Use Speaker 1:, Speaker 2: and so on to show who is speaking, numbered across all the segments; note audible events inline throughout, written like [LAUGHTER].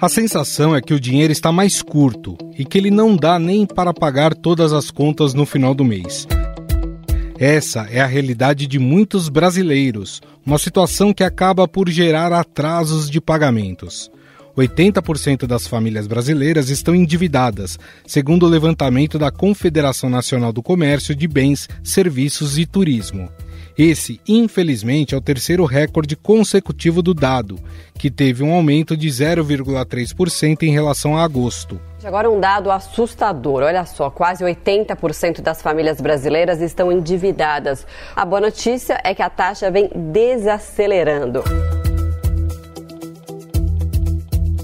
Speaker 1: A sensação é que o dinheiro está mais curto e que ele não dá nem para pagar todas as contas no final do mês. Essa é a realidade de muitos brasileiros, uma situação que acaba por gerar atrasos de pagamentos. 80% das famílias brasileiras estão endividadas, segundo o levantamento da Confederação Nacional do Comércio de Bens, Serviços e Turismo. Esse, infelizmente, é o terceiro recorde consecutivo do dado, que teve um aumento de 0,3% em relação a agosto.
Speaker 2: Agora um dado assustador. Olha só, quase 80% das famílias brasileiras estão endividadas. A boa notícia é que a taxa vem desacelerando.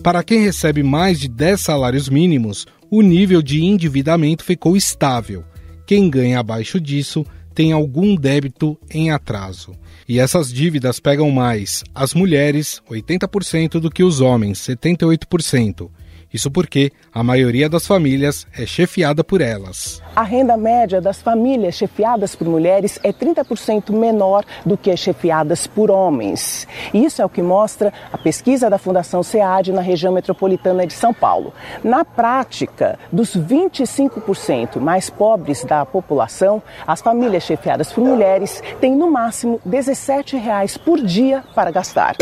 Speaker 1: Para quem recebe mais de 10 salários mínimos, o nível de endividamento ficou estável. Quem ganha abaixo disso tem algum débito em atraso. E essas dívidas pegam mais as mulheres, 80%, do que os homens, 78%. Isso porque a maioria das famílias é chefiada por elas.
Speaker 3: A renda média das famílias chefiadas por mulheres é 30% menor do que as chefiadas por homens. Isso é o que mostra a pesquisa da Fundação SEAD na região metropolitana de São Paulo. Na prática, dos 25% mais pobres da população, as famílias chefiadas por mulheres têm no máximo 17 reais por dia para gastar.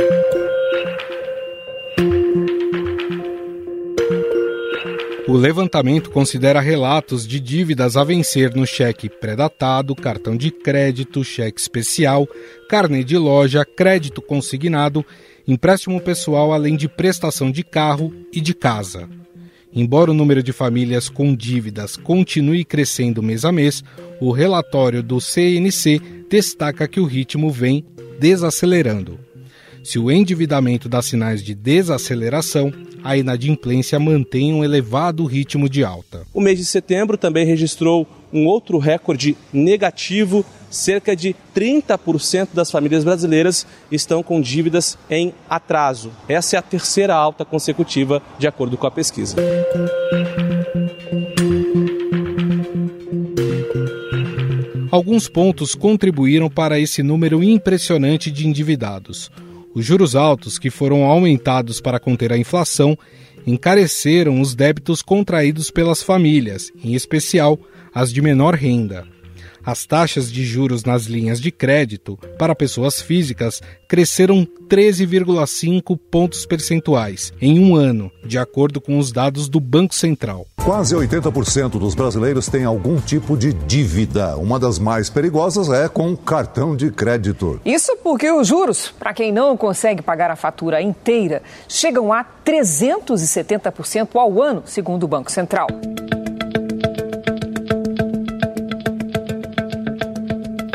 Speaker 1: Levantamento considera relatos de dívidas a vencer no cheque pré-datado, cartão de crédito, cheque especial, carnê de loja, crédito consignado, empréstimo pessoal, além de prestação de carro e de casa. Embora o número de famílias com dívidas continue crescendo mês a mês, o relatório do CNC destaca que o ritmo vem desacelerando. Se o endividamento dá sinais de desaceleração, a inadimplência mantém um elevado ritmo de alta.
Speaker 4: O mês de setembro também registrou um outro recorde negativo. Cerca de 30% das famílias brasileiras estão com dívidas em atraso. Essa é a terceira alta consecutiva, de acordo com a pesquisa.
Speaker 1: Alguns pontos contribuíram para esse número impressionante de endividados. Os juros altos, que foram aumentados para conter a inflação, encareceram os débitos contraídos pelas famílias, em especial as de menor renda. As taxas de juros nas linhas de crédito para pessoas físicas cresceram 13,5 pontos percentuais em um ano, de acordo com os dados do Banco Central.
Speaker 5: Quase 80% dos brasileiros têm algum tipo de dívida. Uma das mais perigosas é com cartão de crédito.
Speaker 6: Isso porque os juros, para quem não consegue pagar a fatura inteira, chegam a 370% ao ano, segundo o Banco Central.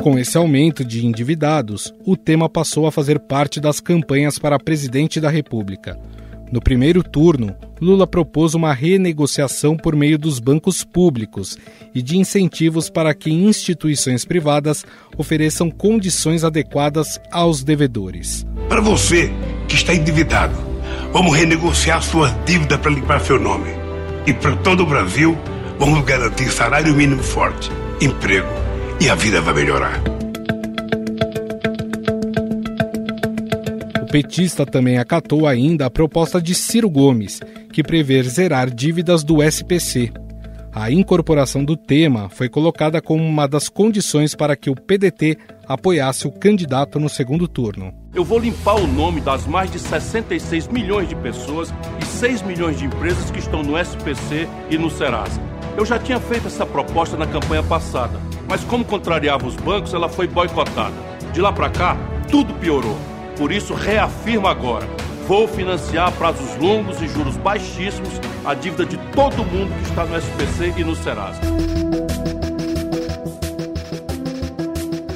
Speaker 1: Com esse aumento de endividados, o tema passou a fazer parte das campanhas para presidente da República. No primeiro turno, Lula propôs uma renegociação por meio dos bancos públicos e de incentivos para que instituições privadas ofereçam condições adequadas aos devedores.
Speaker 7: Para você que está endividado, vamos renegociar sua dívida para limpar seu nome. E para todo o Brasil, vamos garantir salário mínimo forte, emprego e a vida vai melhorar.
Speaker 1: Petista também acatou ainda a proposta de Ciro Gomes, que prevê zerar dívidas do SPC. A incorporação do tema foi colocada como uma das condições para que o PDT apoiasse o candidato no segundo turno.
Speaker 8: Eu vou limpar o nome das mais de 66 milhões de pessoas e 6 milhões de empresas que estão no SPC e no Serasa. Eu já tinha feito essa proposta na campanha passada, mas como contrariava os bancos, ela foi boicotada. De lá para cá, tudo piorou. Por isso, reafirmo agora: vou financiar a prazos longos e juros baixíssimos a dívida de todo mundo que está no SPC e no Serasa.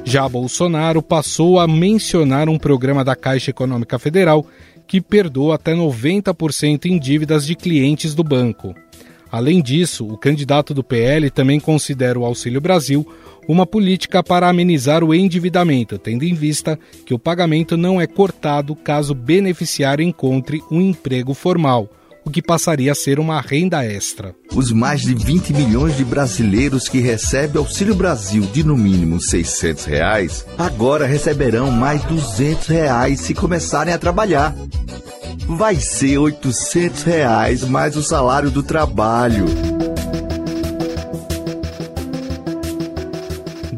Speaker 1: Já Bolsonaro passou a mencionar um programa da Caixa Econômica Federal que perdoa até 90% em dívidas de clientes do banco. Além disso, o candidato do PL também considera o Auxílio Brasil uma política para amenizar o endividamento, tendo em vista que o pagamento não é cortado caso o beneficiário encontre um emprego formal, o que passaria a ser uma renda extra.
Speaker 9: Os mais de 20 milhões de brasileiros que recebem Auxílio Brasil de no mínimo 600 reais, agora receberão mais 200 reais se começarem a trabalhar. vai ser 800 reais mais o salário do trabalho.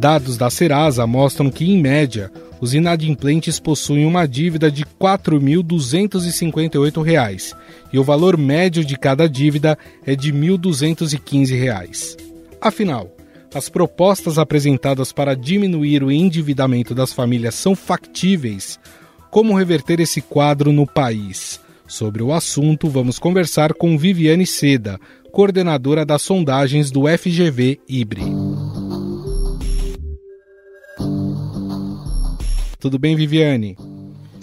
Speaker 1: Dados da Serasa mostram que, em média, os inadimplentes possuem uma dívida de R$ 4.258 e o valor médio de cada dívida é de R$ 1.215. Afinal, as propostas apresentadas para diminuir o endividamento das famílias são factíveis? Como reverter esse quadro no país? Sobre o assunto, vamos conversar com Viviane Seda, coordenadora das sondagens do FGV Ibre. Tudo bem, Viviane?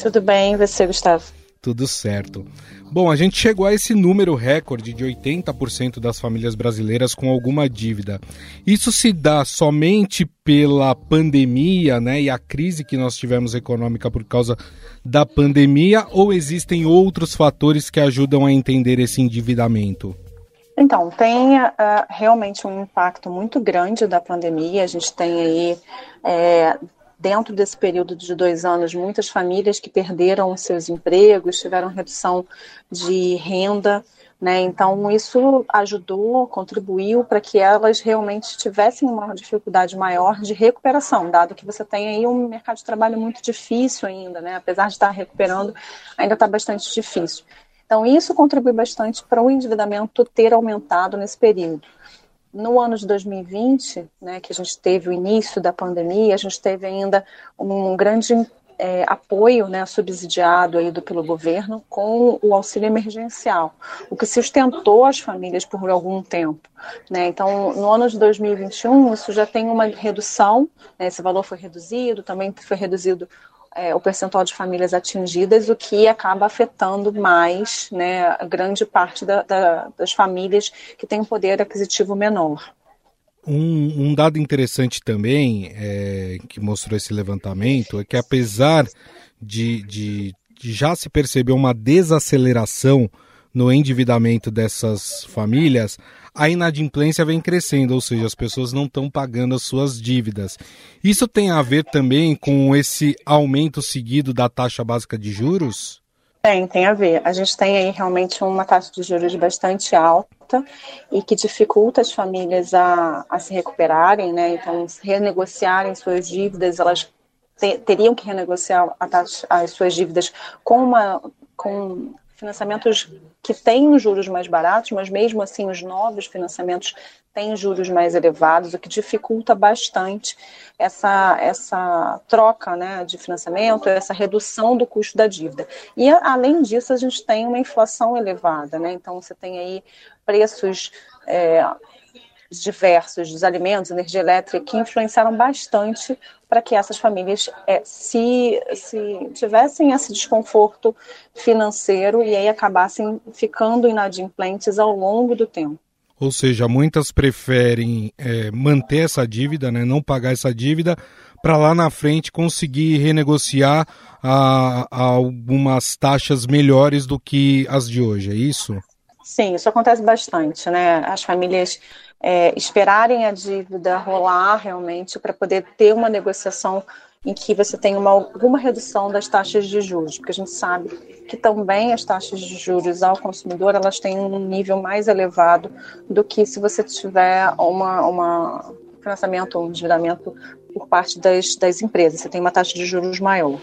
Speaker 10: Tudo bem, você, Gustavo?
Speaker 1: Tudo certo. Bom, a gente chegou a esse número recorde de 80% das famílias brasileiras com alguma dívida. Isso se dá somente pela pandemia, né, e a crise que nós tivemos econômica por causa da pandemia, ou existem outros fatores que ajudam a entender esse endividamento?
Speaker 10: Então, tem uh, realmente um impacto muito grande da pandemia. A gente tem aí é, dentro desse período de dois anos, muitas famílias que perderam seus empregos, tiveram redução de renda, né? Então, isso ajudou, contribuiu para que elas realmente tivessem uma dificuldade maior de recuperação, dado que você tem aí um mercado de trabalho muito difícil ainda, né? Apesar de estar recuperando, ainda está bastante difícil. Então, isso contribui bastante para o endividamento ter aumentado nesse período no ano de 2020, né, que a gente teve o início da pandemia, a gente teve ainda um grande é, apoio né, subsidiado aí do, pelo governo com o auxílio emergencial, o que sustentou as famílias por algum tempo. Né? Então, no ano de 2021, isso já tem uma redução, né, esse valor foi reduzido, também foi reduzido é, o percentual de famílias atingidas, o que acaba afetando mais né, a grande parte da, da, das famílias que têm um poder aquisitivo menor.
Speaker 1: Um, um dado interessante também é, que mostrou esse levantamento é que apesar de, de, de já se perceber uma desaceleração no endividamento dessas famílias, a inadimplência vem crescendo, ou seja, as pessoas não estão pagando as suas dívidas. Isso tem a ver também com esse aumento seguido da taxa básica de juros?
Speaker 10: Tem, tem a ver. A gente tem aí realmente uma taxa de juros bastante alta e que dificulta as famílias a, a se recuperarem, né? Então, renegociarem suas dívidas, elas te, teriam que renegociar taxa, as suas dívidas com uma com financiamentos que têm juros mais baratos, mas mesmo assim os novos financiamentos têm juros mais elevados, o que dificulta bastante essa, essa troca né, de financiamento, essa redução do custo da dívida. E além disso, a gente tem uma inflação elevada, né? Então você tem aí preços é, diversos dos alimentos, energia elétrica, que influenciaram bastante para que essas famílias é, se, se tivessem esse desconforto financeiro e aí acabassem ficando inadimplentes ao longo do tempo.
Speaker 1: Ou seja, muitas preferem é, manter essa dívida, né, não pagar essa dívida, para lá na frente conseguir renegociar a, a algumas taxas melhores do que as de hoje, é isso?
Speaker 10: Sim, isso acontece bastante, né? As famílias é, esperarem a dívida rolar realmente para poder ter uma negociação em que você tem uma, alguma redução das taxas de juros, porque a gente sabe que também as taxas de juros ao consumidor elas têm um nível mais elevado do que se você tiver uma, uma financiamento ou um endividamento por parte das, das empresas. Você tem uma taxa de juros maior.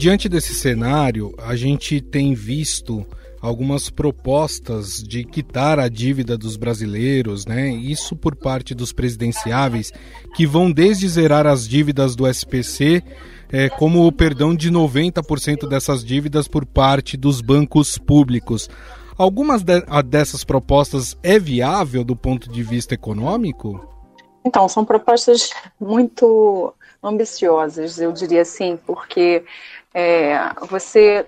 Speaker 1: Diante desse cenário, a gente tem visto algumas propostas de quitar a dívida dos brasileiros, né? Isso por parte dos presidenciáveis, que vão desde zerar as dívidas do SPC, é, como o perdão de 90% dessas dívidas por parte dos bancos públicos. Algumas de, dessas propostas é viável do ponto de vista econômico?
Speaker 10: Então, são propostas muito ambiciosas, eu diria assim, porque é, você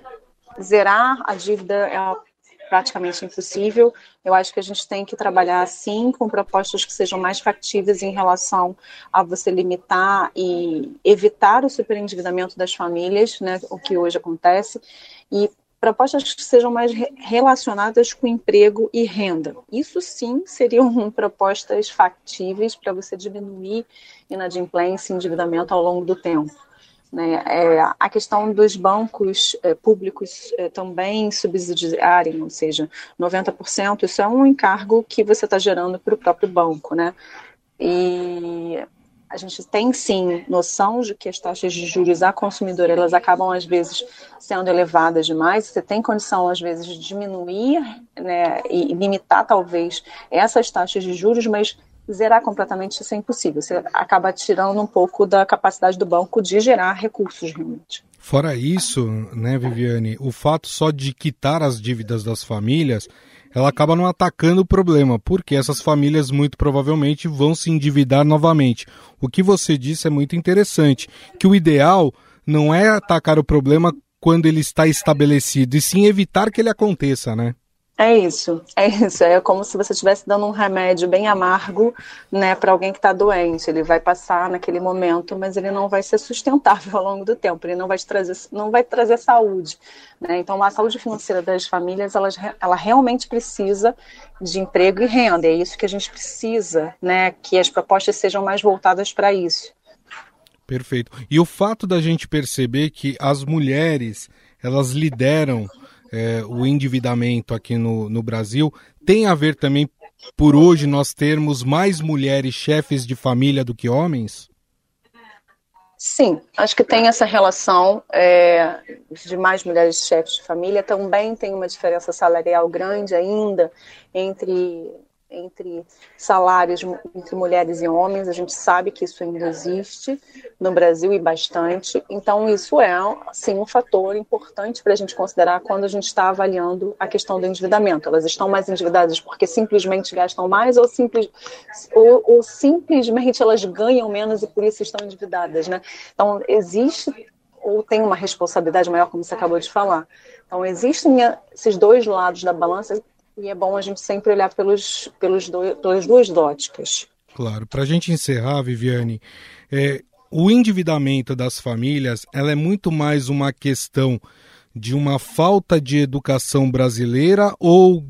Speaker 10: zerar a dívida é praticamente impossível. Eu acho que a gente tem que trabalhar sim com propostas que sejam mais factíveis em relação a você limitar e evitar o superendividamento das famílias, né, o que hoje acontece, e propostas que sejam mais relacionadas com emprego e renda. Isso sim seriam [LAUGHS] propostas factíveis para você diminuir inadimplência e endividamento ao longo do tempo. Né? É, a questão dos bancos é, públicos é, também subsidiarem, ou seja, 90%, isso é um encargo que você está gerando para o próprio banco. Né? E a gente tem sim noção de que as taxas de juros a consumidor elas acabam às vezes sendo elevadas demais. Você tem condição às vezes de diminuir né, e limitar talvez essas taxas de juros, mas zerar completamente isso é impossível. Você acaba tirando um pouco da capacidade do banco de gerar recursos realmente.
Speaker 1: Fora isso, né, Viviane, o fato só de quitar as dívidas das famílias ela acaba não atacando o problema, porque essas famílias muito provavelmente vão se endividar novamente. O que você disse é muito interessante, que o ideal não é atacar o problema quando ele está estabelecido, e sim evitar que ele aconteça, né?
Speaker 10: É isso, é isso. É como se você estivesse dando um remédio bem amargo, né, para alguém que está doente. Ele vai passar naquele momento, mas ele não vai ser sustentável [LAUGHS] ao longo do tempo. Ele não vai trazer, não vai trazer saúde. Né? Então, a saúde financeira das famílias, ela, ela realmente precisa de emprego e renda. É isso que a gente precisa, né, que as propostas sejam mais voltadas para isso.
Speaker 1: Perfeito. E o fato da gente perceber que as mulheres elas lideram é, o endividamento aqui no, no Brasil tem a ver também por hoje nós termos mais mulheres chefes de família do que homens?
Speaker 10: Sim, acho que tem essa relação é, de mais mulheres chefes de família. Também tem uma diferença salarial grande ainda entre entre salários entre mulheres e homens. A gente sabe que isso ainda existe no Brasil e bastante. Então, isso é, sim, um fator importante para a gente considerar quando a gente está avaliando a questão do endividamento. Elas estão mais endividadas porque simplesmente gastam mais ou, simples, ou, ou simplesmente elas ganham menos e por isso estão endividadas, né? Então, existe ou tem uma responsabilidade maior, como você acabou de falar. Então, existem esses dois lados da balança e é bom a gente sempre olhar pelos, pelos do, pelas duas óticas.
Speaker 1: Claro. Para a gente encerrar, Viviane, é, o endividamento das famílias ela é muito mais uma questão de uma falta de educação brasileira ou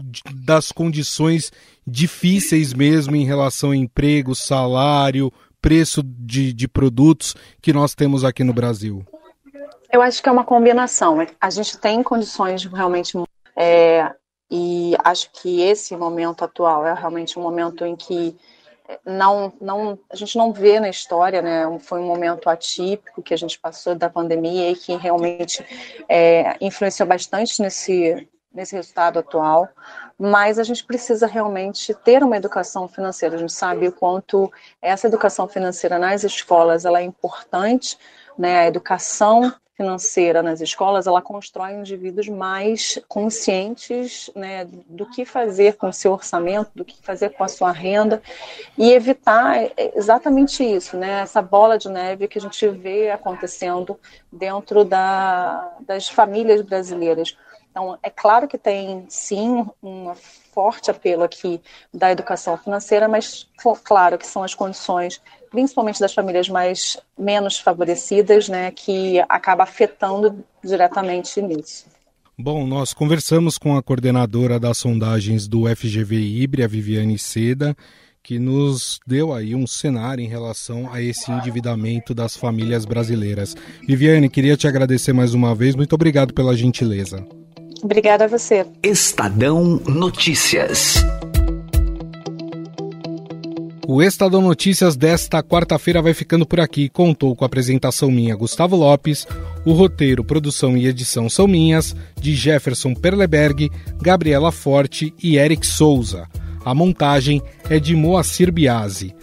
Speaker 1: das condições difíceis mesmo em relação a emprego, salário, preço de, de produtos que nós temos aqui no Brasil?
Speaker 10: Eu acho que é uma combinação. A gente tem condições realmente é, e acho que esse momento atual é realmente um momento em que não, não, a gente não vê na história, né? Foi um momento atípico que a gente passou da pandemia e que realmente é, influenciou bastante nesse, nesse resultado atual. Mas a gente precisa realmente ter uma educação financeira. A gente sabe o quanto essa educação financeira nas escolas ela é importante, né? A educação financeira nas escolas, ela constrói indivíduos mais conscientes né, do que fazer com o seu orçamento, do que fazer com a sua renda e evitar exatamente isso, né, essa bola de neve que a gente vê acontecendo dentro da, das famílias brasileiras. Então, é claro que tem, sim, um forte apelo aqui da educação financeira, mas claro que são as condições, principalmente das famílias mais menos favorecidas, né, que acaba afetando diretamente nisso.
Speaker 1: Bom, nós conversamos com a coordenadora das sondagens do FGV Ibre, a Viviane Seda, que nos deu aí um cenário em relação a esse endividamento das famílias brasileiras. Viviane, queria te agradecer mais uma vez. Muito obrigado pela gentileza.
Speaker 10: Obrigada a você.
Speaker 11: Estadão Notícias.
Speaker 1: O Estadão Notícias desta quarta-feira vai ficando por aqui. Contou com a apresentação minha, Gustavo Lopes. O roteiro, produção e edição são minhas, de Jefferson Perleberg, Gabriela Forte e Eric Souza. A montagem é de Moacir Biasi.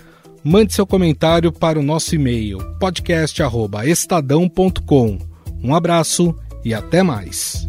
Speaker 1: Mande seu comentário para o nosso e-mail podcast@estadão.com. Um abraço e até mais.